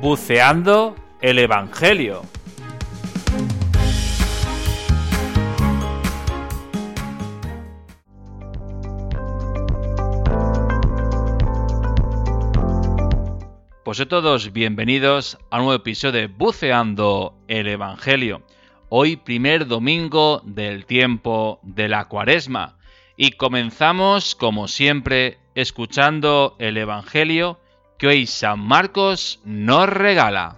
Buceando el Evangelio. Pues a todos bienvenidos a un nuevo episodio de Buceando el Evangelio. Hoy primer domingo del tiempo de la cuaresma. Y comenzamos, como siempre, escuchando el Evangelio que hoy San Marcos nos regala.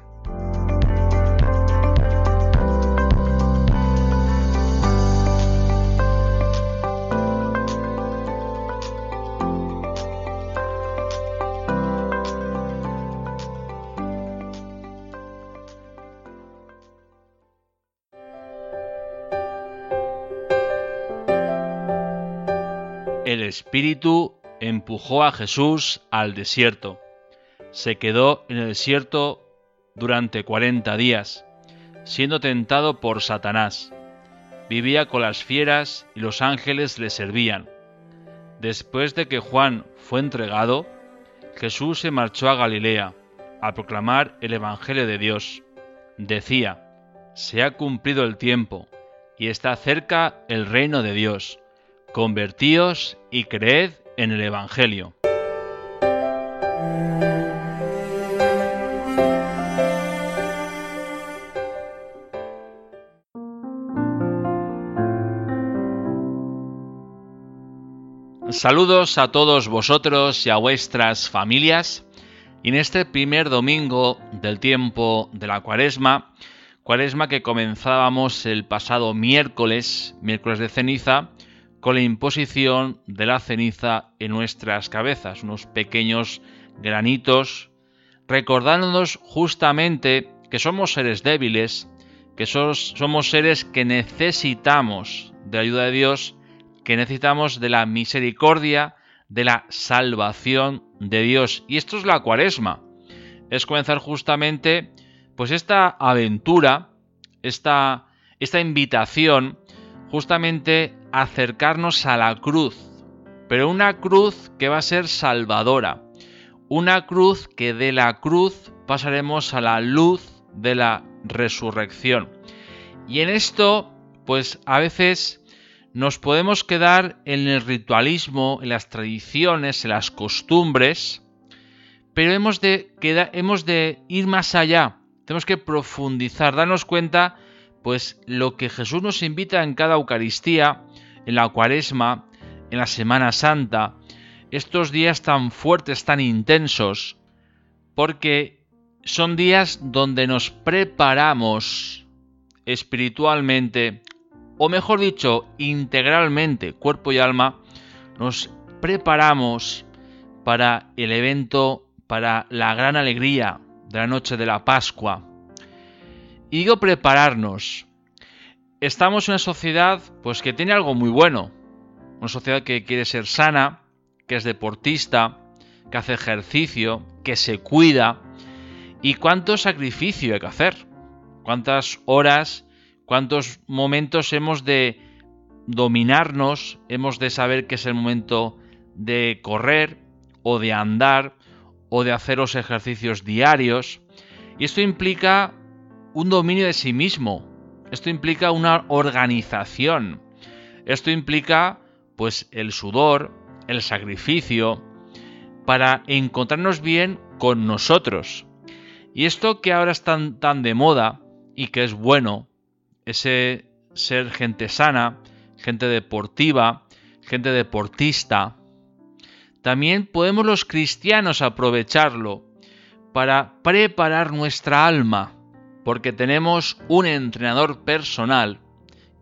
El Espíritu empujó a Jesús al desierto se quedó en el desierto durante cuarenta días, siendo tentado por Satanás. Vivía con las fieras y los ángeles le servían. Después de que Juan fue entregado, Jesús se marchó a Galilea a proclamar el Evangelio de Dios. Decía, se ha cumplido el tiempo y está cerca el reino de Dios. Convertíos y creed en el Evangelio. Saludos a todos vosotros y a vuestras familias. En este primer domingo del tiempo de la cuaresma, cuaresma que comenzábamos el pasado miércoles, miércoles de ceniza, con la imposición de la ceniza en nuestras cabezas, unos pequeños granitos, recordándonos justamente que somos seres débiles, que somos seres que necesitamos de ayuda de Dios que necesitamos de la misericordia, de la salvación de Dios. Y esto es la cuaresma. Es comenzar justamente pues esta aventura, esta, esta invitación, justamente acercarnos a la cruz. Pero una cruz que va a ser salvadora. Una cruz que de la cruz pasaremos a la luz de la resurrección. Y en esto, pues a veces nos podemos quedar en el ritualismo, en las tradiciones, en las costumbres, pero hemos de, ir más allá, tenemos que profundizar, darnos cuenta, pues lo que Jesús nos invita en cada Eucaristía, en la Cuaresma, en la Semana Santa, estos días tan fuertes, tan intensos, porque son días donde nos preparamos espiritualmente o mejor dicho, integralmente, cuerpo y alma, nos preparamos para el evento, para la gran alegría de la noche de la Pascua. Y digo prepararnos. Estamos en una sociedad pues que tiene algo muy bueno. Una sociedad que quiere ser sana, que es deportista, que hace ejercicio, que se cuida. ¿Y cuánto sacrificio hay que hacer? ¿Cuántas horas cuántos momentos hemos de dominarnos, hemos de saber que es el momento de correr o de andar o de hacer los ejercicios diarios. Y esto implica un dominio de sí mismo. Esto implica una organización. Esto implica pues el sudor, el sacrificio para encontrarnos bien con nosotros. Y esto que ahora está tan de moda y que es bueno, ese ser gente sana, gente deportiva, gente deportista. También podemos los cristianos aprovecharlo para preparar nuestra alma, porque tenemos un entrenador personal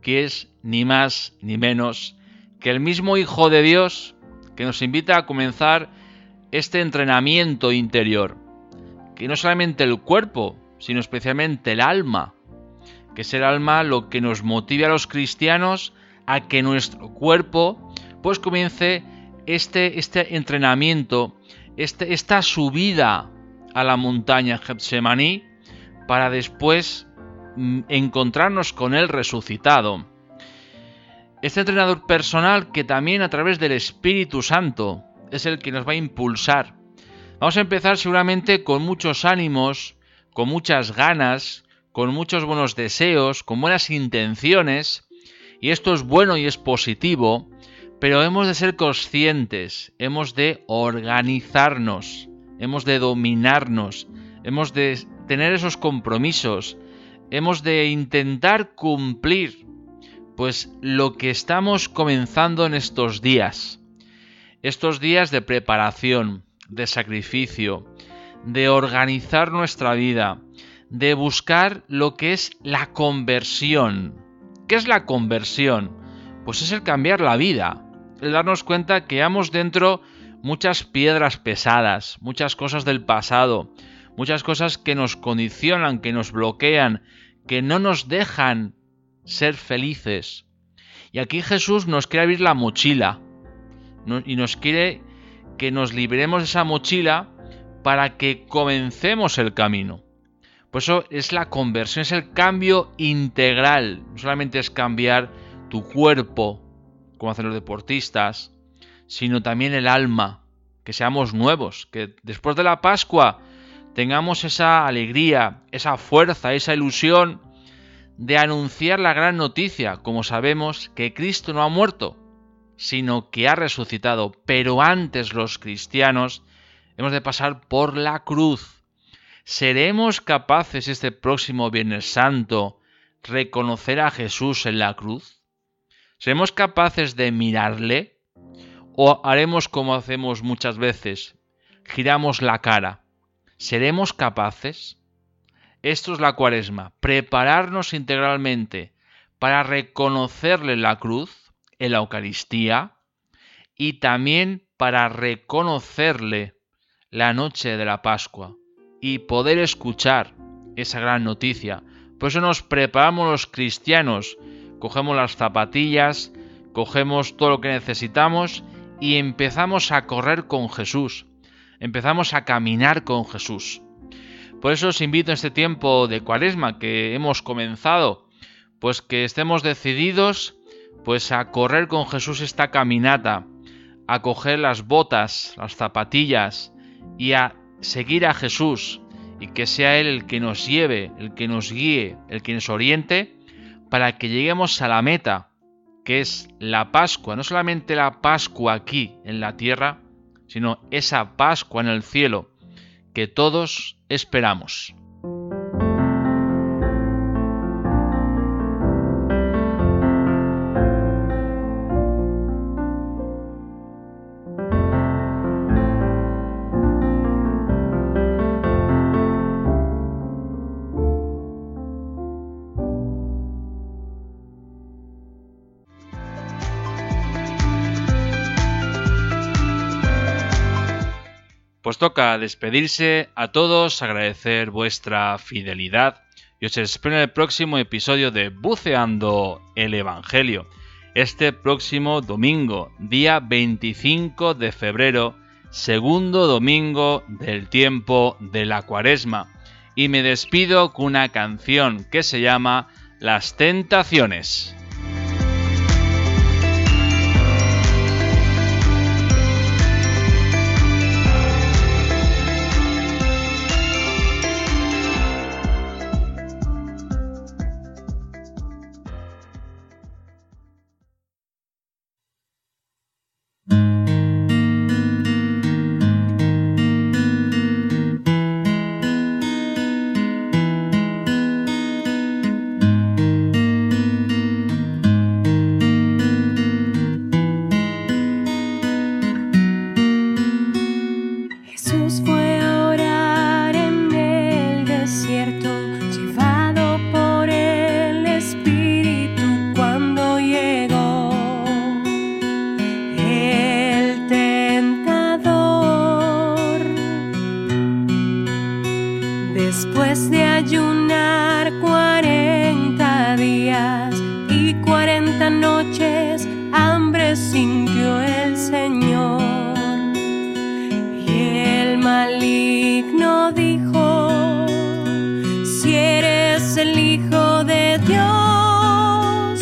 que es ni más ni menos que el mismo Hijo de Dios que nos invita a comenzar este entrenamiento interior, que no solamente el cuerpo, sino especialmente el alma, que es el alma lo que nos motive a los cristianos a que nuestro cuerpo pues comience este, este entrenamiento, este, esta subida a la montaña Getsemaní para después mm, encontrarnos con el resucitado. Este entrenador personal que también a través del Espíritu Santo es el que nos va a impulsar. Vamos a empezar seguramente con muchos ánimos, con muchas ganas, con muchos buenos deseos, con buenas intenciones, y esto es bueno y es positivo, pero hemos de ser conscientes, hemos de organizarnos, hemos de dominarnos, hemos de tener esos compromisos, hemos de intentar cumplir pues lo que estamos comenzando en estos días. Estos días de preparación, de sacrificio, de organizar nuestra vida, de buscar lo que es la conversión. ¿Qué es la conversión? Pues es el cambiar la vida, el darnos cuenta que hemos dentro muchas piedras pesadas, muchas cosas del pasado, muchas cosas que nos condicionan, que nos bloquean, que no nos dejan ser felices. Y aquí Jesús nos quiere abrir la mochila y nos quiere que nos libremos de esa mochila para que comencemos el camino. Por eso es la conversión, es el cambio integral. No solamente es cambiar tu cuerpo, como hacen los deportistas, sino también el alma, que seamos nuevos, que después de la Pascua tengamos esa alegría, esa fuerza, esa ilusión de anunciar la gran noticia, como sabemos que Cristo no ha muerto, sino que ha resucitado. Pero antes los cristianos hemos de pasar por la cruz. ¿Seremos capaces este próximo Viernes Santo reconocer a Jesús en la cruz? ¿Seremos capaces de mirarle? ¿O haremos como hacemos muchas veces? Giramos la cara. ¿Seremos capaces? Esto es la cuaresma, prepararnos integralmente para reconocerle la cruz en la Eucaristía y también para reconocerle la noche de la Pascua y poder escuchar esa gran noticia. Por eso nos preparamos los cristianos, cogemos las zapatillas, cogemos todo lo que necesitamos y empezamos a correr con Jesús, empezamos a caminar con Jesús. Por eso os invito en este tiempo de cuaresma que hemos comenzado, pues que estemos decididos pues a correr con Jesús esta caminata, a coger las botas, las zapatillas y a seguir a Jesús y que sea Él el que nos lleve, el que nos guíe, el que nos oriente para que lleguemos a la meta, que es la Pascua, no solamente la Pascua aquí en la tierra, sino esa Pascua en el cielo, que todos esperamos. Pues toca despedirse a todos, agradecer vuestra fidelidad y os espero en el próximo episodio de Buceando el Evangelio. Este próximo domingo, día 25 de febrero, segundo domingo del tiempo de la cuaresma. Y me despido con una canción que se llama Las Tentaciones. De Dios,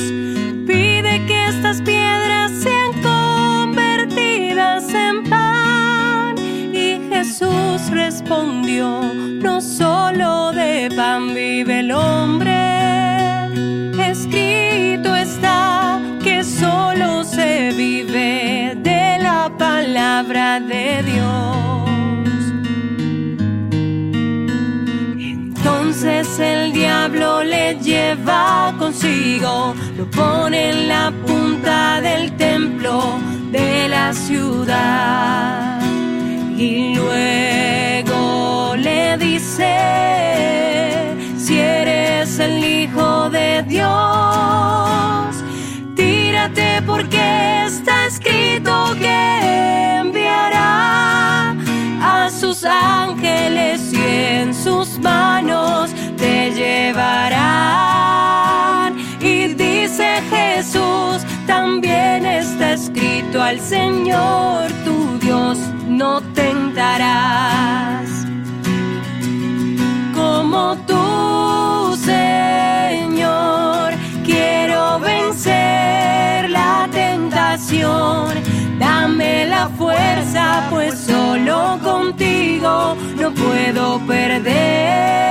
pide que estas piedras sean convertidas en pan. Y Jesús respondió, no solo de pan vive el hombre, escrito está que solo se vive de la palabra de Dios. Entonces el lleva consigo, lo pone en la punta del templo de la ciudad y luego le dice, si eres el Hijo de Dios, tírate porque está escrito que enviará a sus ángeles y en sus manos te llevarán. También está escrito al Señor tu Dios no tentarás. Como tú, Señor, quiero vencer la tentación. Dame la fuerza, pues solo contigo no puedo perder.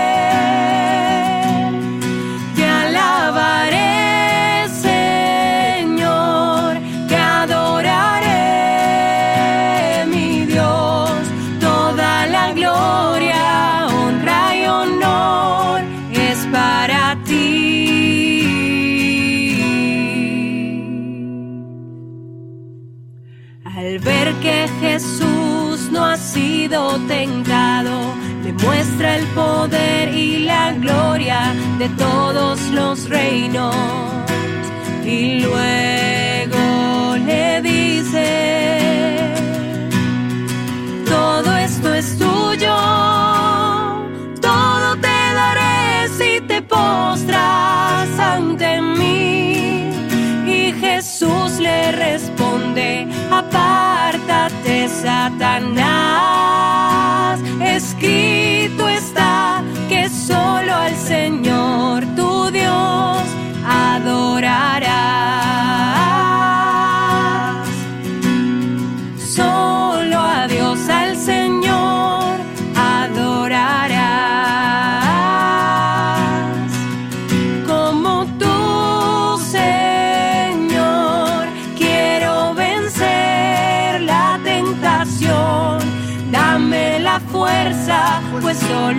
Sido tentado, demuestra el poder y la gloria de todos los reinos. Y luego le dice, apártate, Satanás.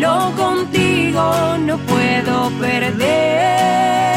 Solo contigo no puedo perder.